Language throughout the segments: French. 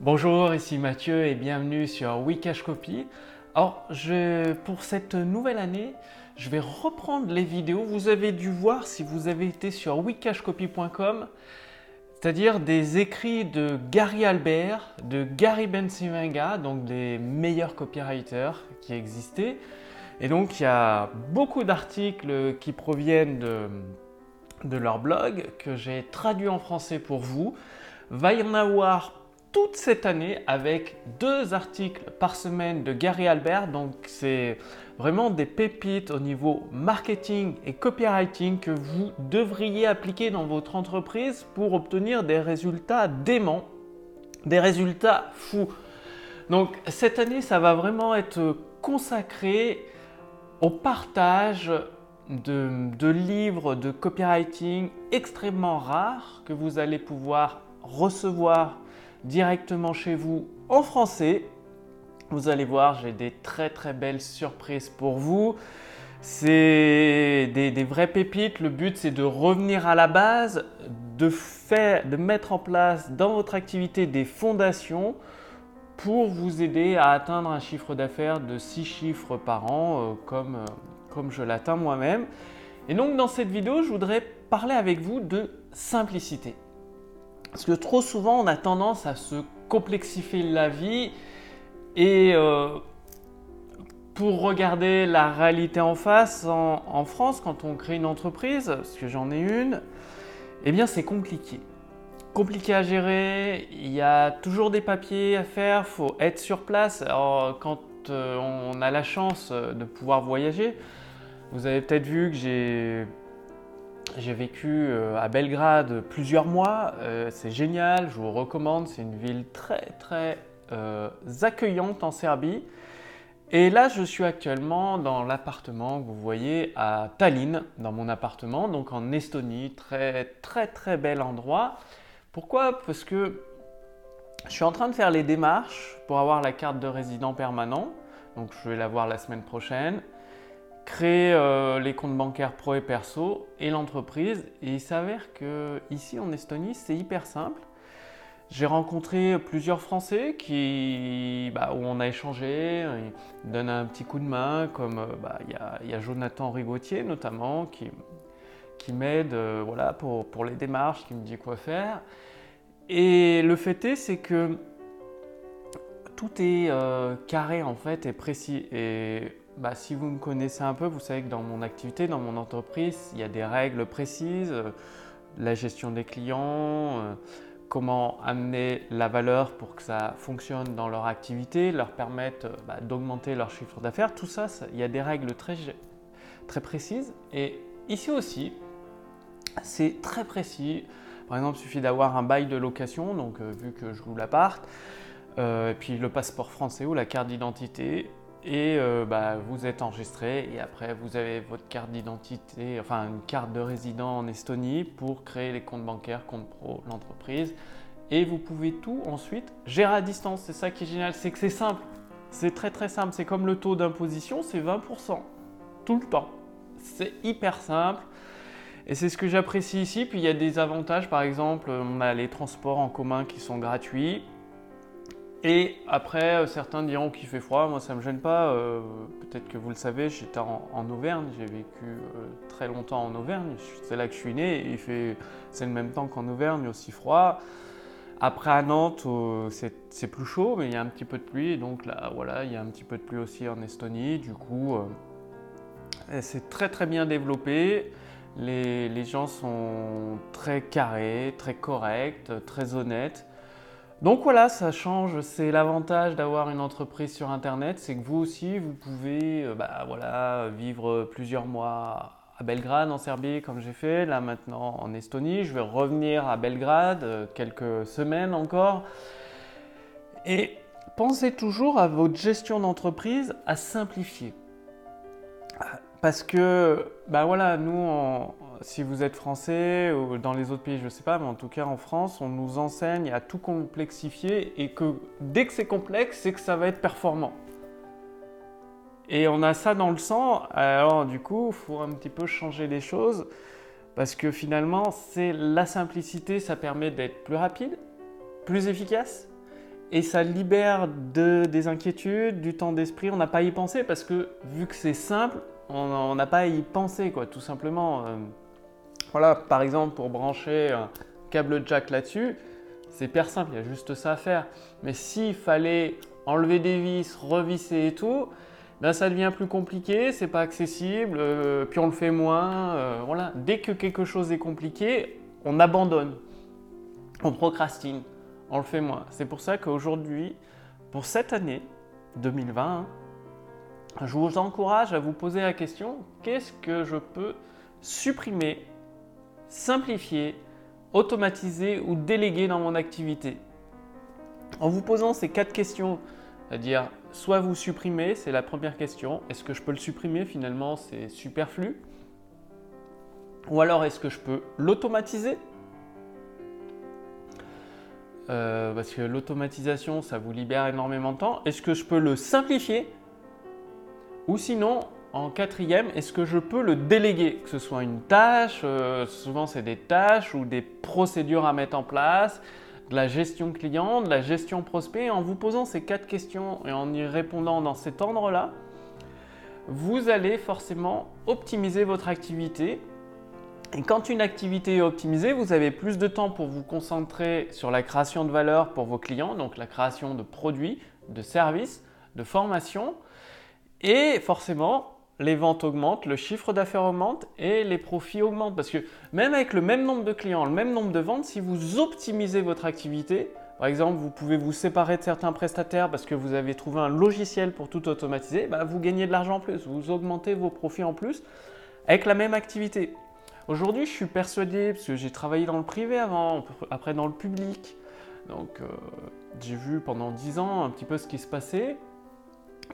Bonjour, ici Mathieu et bienvenue sur Wikash Copy. Alors, pour cette nouvelle année, je vais reprendre les vidéos. Vous avez dû voir si vous avez été sur wikashcopy.com, c'est-à-dire des écrits de Gary Albert, de Gary Bensivenga, donc des meilleurs copywriters qui existaient. Et donc, il y a beaucoup d'articles qui proviennent de, de leur blog que j'ai traduit en français pour vous. Va y en avoir toute cette année avec deux articles par semaine de Gary Albert. Donc c'est vraiment des pépites au niveau marketing et copywriting que vous devriez appliquer dans votre entreprise pour obtenir des résultats déments, des résultats fous. Donc cette année, ça va vraiment être consacré au partage de, de, livres de copywriting extrêmement rares que vous allez pouvoir recevoir directement chez vous en français. Vous allez voir, j'ai des très très belles surprises pour vous. C'est des, vraies pépites. Le but, c'est de revenir à la base, de, faire, de mettre en place dans votre activité des fondations pour vous aider à atteindre un chiffre d'affaires de 6 chiffres par an, euh, comme, euh, comme je l'atteins moi-même. Et donc, dans cette vidéo, je voudrais parler avec vous de simplicité. Parce que trop souvent, on a tendance à se complexifier la vie et euh, pour regarder la réalité en face, en, France, quand on crée une entreprise, parce que j'en ai une, eh bien c'est compliqué. Compliqué à gérer, il y a toujours des papiers à faire, il faut être sur place. Alors, quand euh, on a la chance de pouvoir voyager, vous avez peut-être vu que j'ai j'ai vécu euh, à Belgrade plusieurs mois, euh, c'est génial, je vous recommande, c'est une ville très très euh, accueillante en Serbie. Et là, je suis actuellement dans l'appartement que vous voyez à Tallinn, dans mon appartement, donc en Estonie, très très très bel endroit. Pourquoi? Parce que je suis en train de faire les démarches pour avoir la carte de résident permanent, donc je vais l'avoir la semaine prochaine créer euh, les comptes bancaires pro et perso et l'entreprise. Et il s'avère que ici en Estonie, c'est hyper simple. J'ai rencontré plusieurs Français qui, bah, où on a échangé, ils donnent un petit coup de main, comme euh, bah, il y, a Jonathan Rigotier notamment qui, qui m'aide euh, voilà, pour, pour, les démarches, qui me dit quoi faire. Et le fait est, c'est que tout est carré en fait et précis. Et bah, si vous me connaissez un peu, vous savez que dans mon activité, dans mon entreprise, il y a des règles précises, euh, la gestion des clients, euh, comment amener la valeur pour que ça fonctionne dans leur activité, leur permettre euh, bah, d'augmenter leur chiffre d'affaires. Tout ça, il y a des règles très, précises. Et ici aussi, c'est très précis. Par exemple, il suffit d'avoir un bail de location, donc vu que je loue l'appart, et puis le passeport français ou la carte d'identité, et euh, bah, vous êtes enregistré et après vous avez votre carte d'identité, enfin une carte de résident en Estonie pour créer les comptes bancaires, compte pro, l'entreprise et vous pouvez tout ensuite gérer à distance. C'est ça qui est génial, c'est que c'est simple, c'est très très simple, c'est comme le taux d'imposition, c'est 20% tout le temps. C'est hyper simple. Et c'est ce que j'apprécie ici. Puis il y a des avantages, par exemple, on a les transports en commun qui sont gratuits. Et après, euh, certains diront qu'il fait froid. Moi, ça me gêne pas. Euh, peut-être que vous le savez, j'étais en, Auvergne. J'ai vécu euh, très longtemps en Auvergne. C'est là que je suis né. fait, c'est le même temps qu'en Auvergne, aussi froid. Après, à Nantes, c'est, plus chaud, mais il y a un petit peu de pluie. donc là, voilà, il y a un petit peu de pluie aussi en Estonie. Du coup, c'est très très bien développé. Les gens sont très carrés, très corrects, très honnêtes. Donc voilà, ça change. C'est l'avantage d'avoir une entreprise sur Internet, c'est que vous aussi, vous pouvez euh, bah, voilà, vivre plusieurs mois à Belgrade, en Serbie, comme j'ai fait, là maintenant en Estonie. Je vais revenir à Belgrade euh, quelques semaines encore. Et pensez toujours à votre gestion d'entreprise à simplifier. Parce que, bah voilà, nous, si vous êtes français ou dans les autres pays, je ne sais pas, mais en tout cas en France, on nous enseigne à tout complexifier et que dès que c'est complexe, c'est que ça va être performant. Et on a ça dans le sang, alors du coup, il faut un petit peu changer les choses parce que finalement, c'est la simplicité, ça permet d'être plus rapide, plus efficace et ça libère de, des inquiétudes, du temps d'esprit. On n'a pas à y penser parce que vu que c'est simple, on n'a pas à y penser, quoi, tout simplement. Euh, voilà, par exemple, pour brancher un câble jack là-dessus, c'est hyper simple, il y a juste ça à faire. Mais s'il fallait enlever des vis, revisser et tout, ben ça devient plus compliqué, c'est pas accessible, euh, puis on le fait moins. Euh, voilà, dès que quelque chose est compliqué, on abandonne, on procrastine, on le fait moins. C'est pour ça qu'aujourd'hui, pour cette année 2020, je vous encourage à vous poser la question qu'est-ce que je peux supprimer, simplifier, automatiser ou déléguer dans mon activité? En vous posant ces quatre questions, c'est-à-dire soit vous supprimez, c'est la première question, est-ce que je peux le supprimer? Finalement c'est superflu. Ou alors est-ce que je peux l'automatiser? Euh, parce que l'automatisation, ça vous libère énormément de temps. Est-ce que je peux le simplifier? Ou sinon, en quatrième, est-ce que je peux le déléguer Que ce soit une tâche, euh, souvent c'est des tâches ou des procédures à mettre en place, de la gestion client, de la gestion prospect. En vous posant ces quatre questions et en y répondant dans cet ordre-là, vous allez forcément optimiser votre activité. Et quand une activité est optimisée, vous avez plus de temps pour vous concentrer sur la création de valeur pour vos clients, donc la création de produits, de services, de formations et forcément, les ventes augmentent, le chiffre d'affaires augmente et les profits augmentent. Parce que même avec le même nombre de clients, le même nombre de ventes, si vous optimisez votre activité, par exemple, vous pouvez vous séparer de certains prestataires parce que vous avez trouvé un logiciel pour tout automatiser, bah, vous gagnez de l'argent en plus, vous augmentez vos profits en plus avec la même activité. Aujourd'hui, je suis persuadé, parce que j'ai travaillé dans le privé avant, après dans le public, donc euh, j'ai vu pendant 10 ans un petit peu ce qui se passait.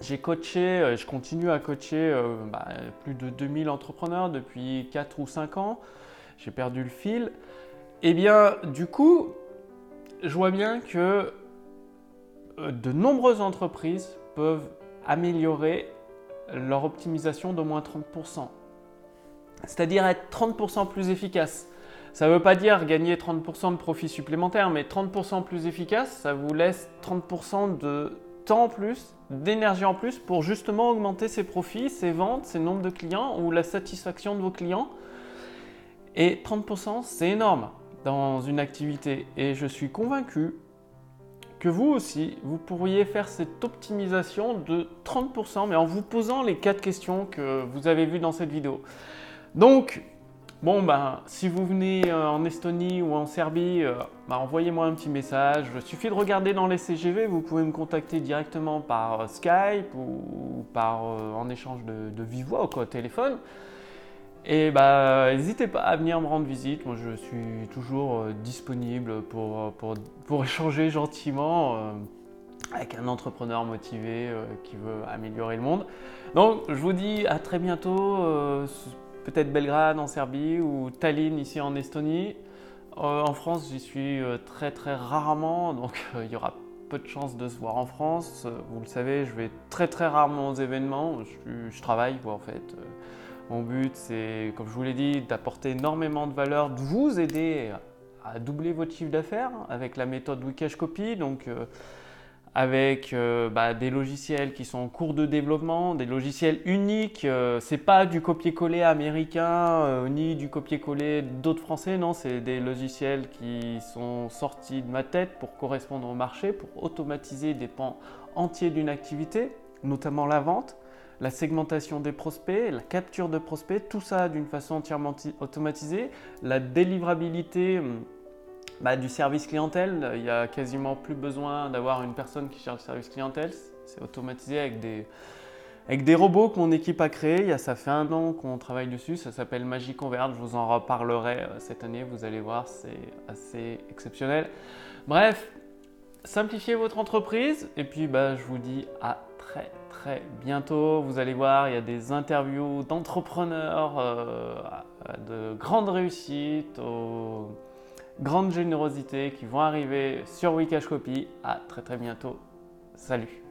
J'ai coaché, euh, je continue à coacher euh, bah, plus de 2000 entrepreneurs depuis 4 ou 5 ans. J'ai perdu le fil. Et eh bien, du coup, je vois bien que euh, de nombreuses entreprises peuvent améliorer leur optimisation d'au moins 30%. C'est-à-dire être 30% plus efficace. Ça ne veut pas dire gagner 30% de profit supplémentaire, mais 30% plus efficace, ça vous laisse 30% de temps en plus, d'énergie en plus pour justement augmenter ses profits, ses ventes, ses nombres de clients ou la satisfaction de vos clients. Et 30%, c'est énorme dans une activité. Et je suis convaincu que vous aussi, vous pourriez faire cette optimisation de 30%, mais en vous posant les quatre questions que vous avez vues dans cette vidéo. Donc, Bon, ben, si vous venez euh, en Estonie ou en Serbie, euh, ben, envoyez-moi un petit message. Il suffit de regarder dans les CGV. Vous pouvez me contacter directement par euh, Skype ou, par, en échange de, de quoi, téléphone. Et ben, n'hésitez pas à venir me rendre visite. Moi, je suis toujours disponible pour, pour, pour, échanger gentiment avec un entrepreneur motivé qui veut améliorer le monde. Donc, je vous dis à très bientôt peut-être Belgrade en Serbie ou Tallinn ici en Estonie. Euh, en France, j'y suis euh, très très rarement, donc euh, il y aura peu de chances de se voir en France. vous le savez, je vais très très rarement aux événements. Je, travaille quoi en fait. mon but, c'est, comme je vous l'ai dit, d'apporter énormément de valeur, de vous aider à doubler votre chiffre d'affaires avec la méthode Wikash Copy. Donc avec euh, bah, des logiciels qui sont en cours de développement, des logiciels uniques. Euh, c'est pas du copier-coller américain euh, ni du copier-coller d'autres français, non, c'est des logiciels qui sont sortis de ma tête pour correspondre au marché, pour automatiser des pans entiers d'une activité, notamment la vente, la segmentation des prospects, la capture de prospects, tout ça d'une façon entièrement automatisée, la délivrabilité hum, bah, du service clientèle, il n'y a quasiment plus besoin d'avoir une personne qui cherche le service clientèle. C'est automatisé avec des, avec des robots que mon équipe a créés. ça fait un an qu'on travaille dessus. Ça s'appelle Magie Convert. Je vous en reparlerai euh, cette année. Vous allez voir, c'est assez exceptionnel. Bref, simplifiez votre entreprise. Et puis, bah, je vous dis à très très bientôt. Vous allez voir, il y a des interviews d'entrepreneurs euh, de grande réussite grande générosité qui vont arriver sur Wikash Copy. À très très bientôt. Salut